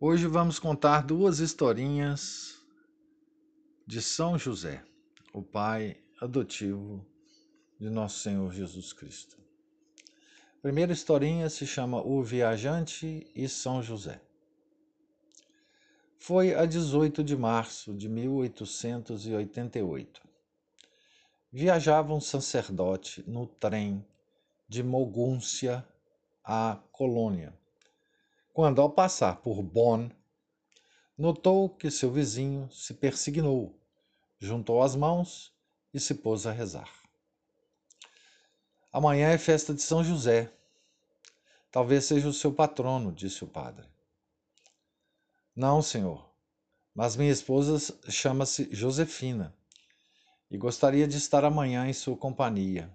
Hoje vamos contar duas historinhas de São José, o pai adotivo de nosso Senhor Jesus Cristo. A primeira historinha se chama O Viajante e São José. Foi a 18 de março de 1888. Viajava um sacerdote no trem de Mogúncia à Colônia quando, ao passar por Bonn, notou que seu vizinho se persignou, juntou as mãos e se pôs a rezar. Amanhã é festa de São José. Talvez seja o seu patrono, disse o padre. Não, senhor, mas minha esposa chama-se Josefina e gostaria de estar amanhã em sua companhia.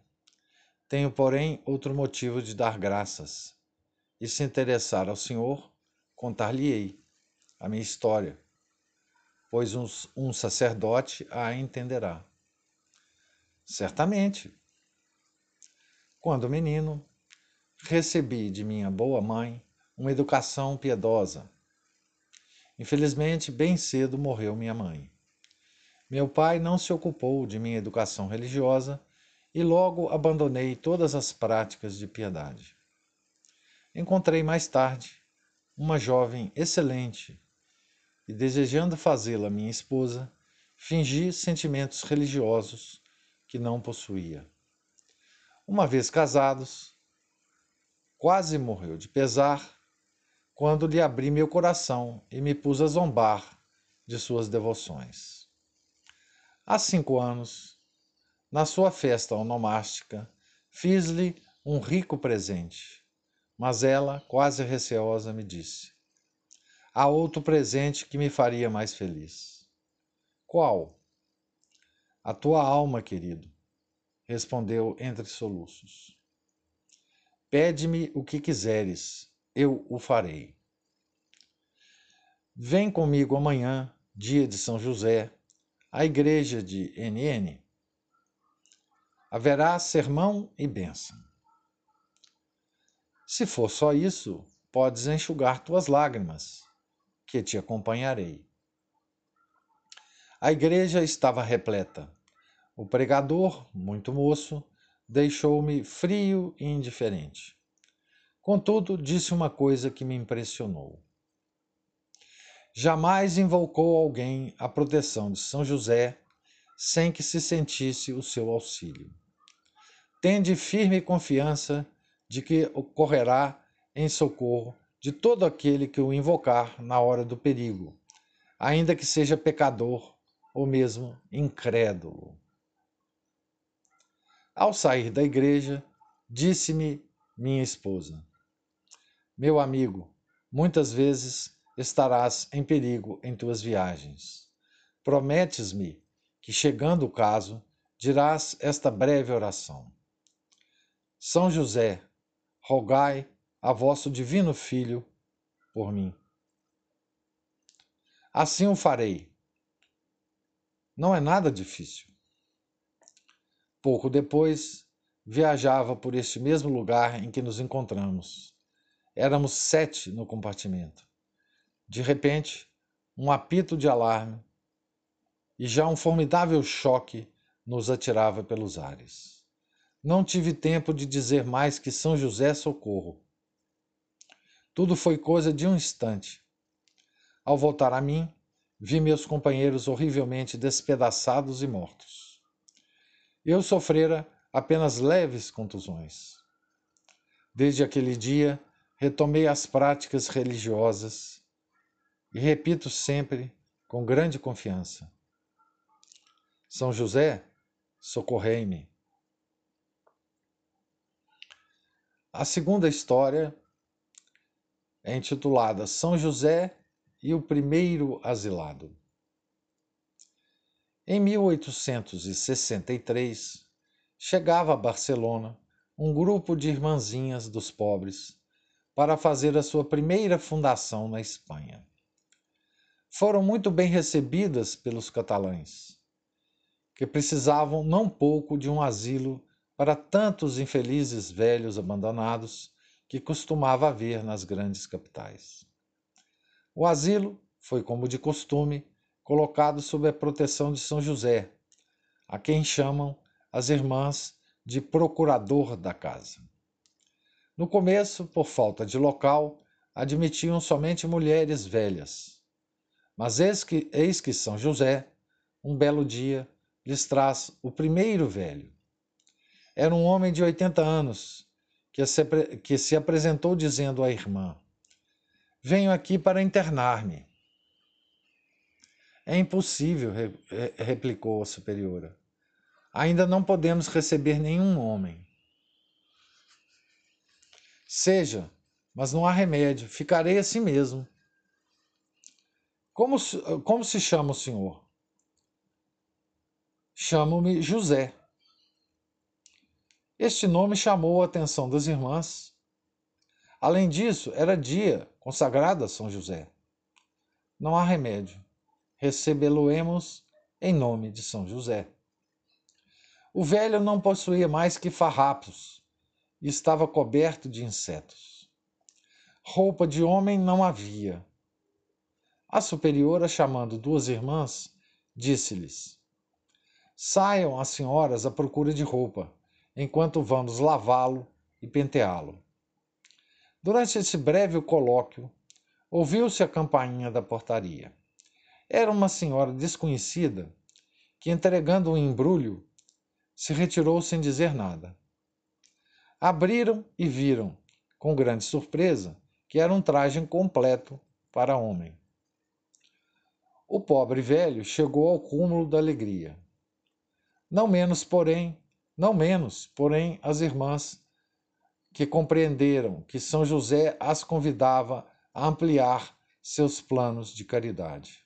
Tenho, porém, outro motivo de dar graças e se interessar ao Senhor, contar-lhe-ei a minha história, pois um, um sacerdote a entenderá. Certamente. Quando menino, recebi de minha boa mãe uma educação piedosa. Infelizmente, bem cedo morreu minha mãe. Meu pai não se ocupou de minha educação religiosa e logo abandonei todas as práticas de piedade. Encontrei mais tarde uma jovem excelente e, desejando fazê-la minha esposa, fingi sentimentos religiosos que não possuía. Uma vez casados, quase morreu de pesar quando lhe abri meu coração e me pus a zombar de suas devoções. Há cinco anos, na sua festa onomástica, fiz-lhe um rico presente mas ela, quase receosa, me disse: Há outro presente que me faria mais feliz. Qual? A tua alma, querido, respondeu entre soluços. Pede-me o que quiseres, eu o farei. Vem comigo amanhã, dia de São José, à igreja de NN. Haverá sermão e bênção. Se for só isso, podes enxugar tuas lágrimas, que te acompanharei. A igreja estava repleta. O pregador, muito moço, deixou-me frio e indiferente. Contudo, disse uma coisa que me impressionou. Jamais invocou alguém a proteção de São José sem que se sentisse o seu auxílio. Tende firme confiança de que ocorrerá em socorro de todo aquele que o invocar na hora do perigo, ainda que seja pecador ou mesmo incrédulo. Ao sair da igreja, disse-me minha esposa: Meu amigo, muitas vezes estarás em perigo em tuas viagens. Prometes-me que, chegando o caso, dirás esta breve oração: São José, rogai a vosso divino Filho por mim. Assim o farei. Não é nada difícil. Pouco depois, viajava por este mesmo lugar em que nos encontramos. Éramos sete no compartimento. De repente, um apito de alarme e já um formidável choque nos atirava pelos ares. Não tive tempo de dizer mais que São José socorro. Tudo foi coisa de um instante. Ao voltar a mim, vi meus companheiros horrivelmente despedaçados e mortos. Eu sofrera apenas leves contusões. Desde aquele dia, retomei as práticas religiosas e repito sempre com grande confiança: São José, socorrei-me. A segunda história é intitulada São José e o Primeiro Asilado. Em 1863, chegava a Barcelona um grupo de irmãzinhas dos pobres para fazer a sua primeira fundação na Espanha. Foram muito bem recebidas pelos catalães, que precisavam não pouco de um asilo para tantos infelizes velhos abandonados que costumava haver nas grandes capitais. O asilo foi, como de costume, colocado sob a proteção de São José, a quem chamam as irmãs de procurador da casa. No começo, por falta de local, admitiam somente mulheres velhas. Mas eis que, eis que São José, um belo dia, lhes traz o primeiro velho. Era um homem de 80 anos que se, apresentou dizendo à irmã: Venho aqui para internar-me. É impossível, replicou a superiora. Ainda não podemos receber nenhum homem. Seja, mas não há remédio, ficarei assim mesmo. Como, como se chama o senhor? Chamo-me José. Este nome chamou a atenção das irmãs. Além disso, era dia consagrado a São José. Não há remédio. Recebê-lo-emos em nome de São José. O velho não possuía mais que farrapos e estava coberto de insetos. Roupa de homem não havia. A superiora, chamando duas irmãs, disse-lhes: Saiam as senhoras à procura de roupa, enquanto vamos lavá-lo e penteá-lo. Durante esse breve colóquio, ouviu-se a campainha da portaria. Era uma senhora desconhecida que, entregando um embrulho, se retirou sem dizer nada. Abriram e viram, com grande surpresa, que era um traje completo para homem. O pobre velho chegou ao cúmulo da alegria. Não menos, porém, não menos, porém, as irmãs que compreenderam que São José as convidava a ampliar seus planos de caridade.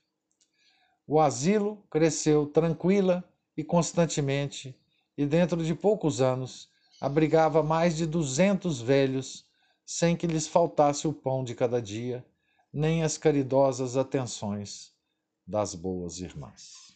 O asilo cresceu tranquila e constantemente, e dentro de poucos anos abrigava mais de duzentos velhos, sem que lhes faltasse o pão de cada dia, nem as caridosas atenções das boas irmãs.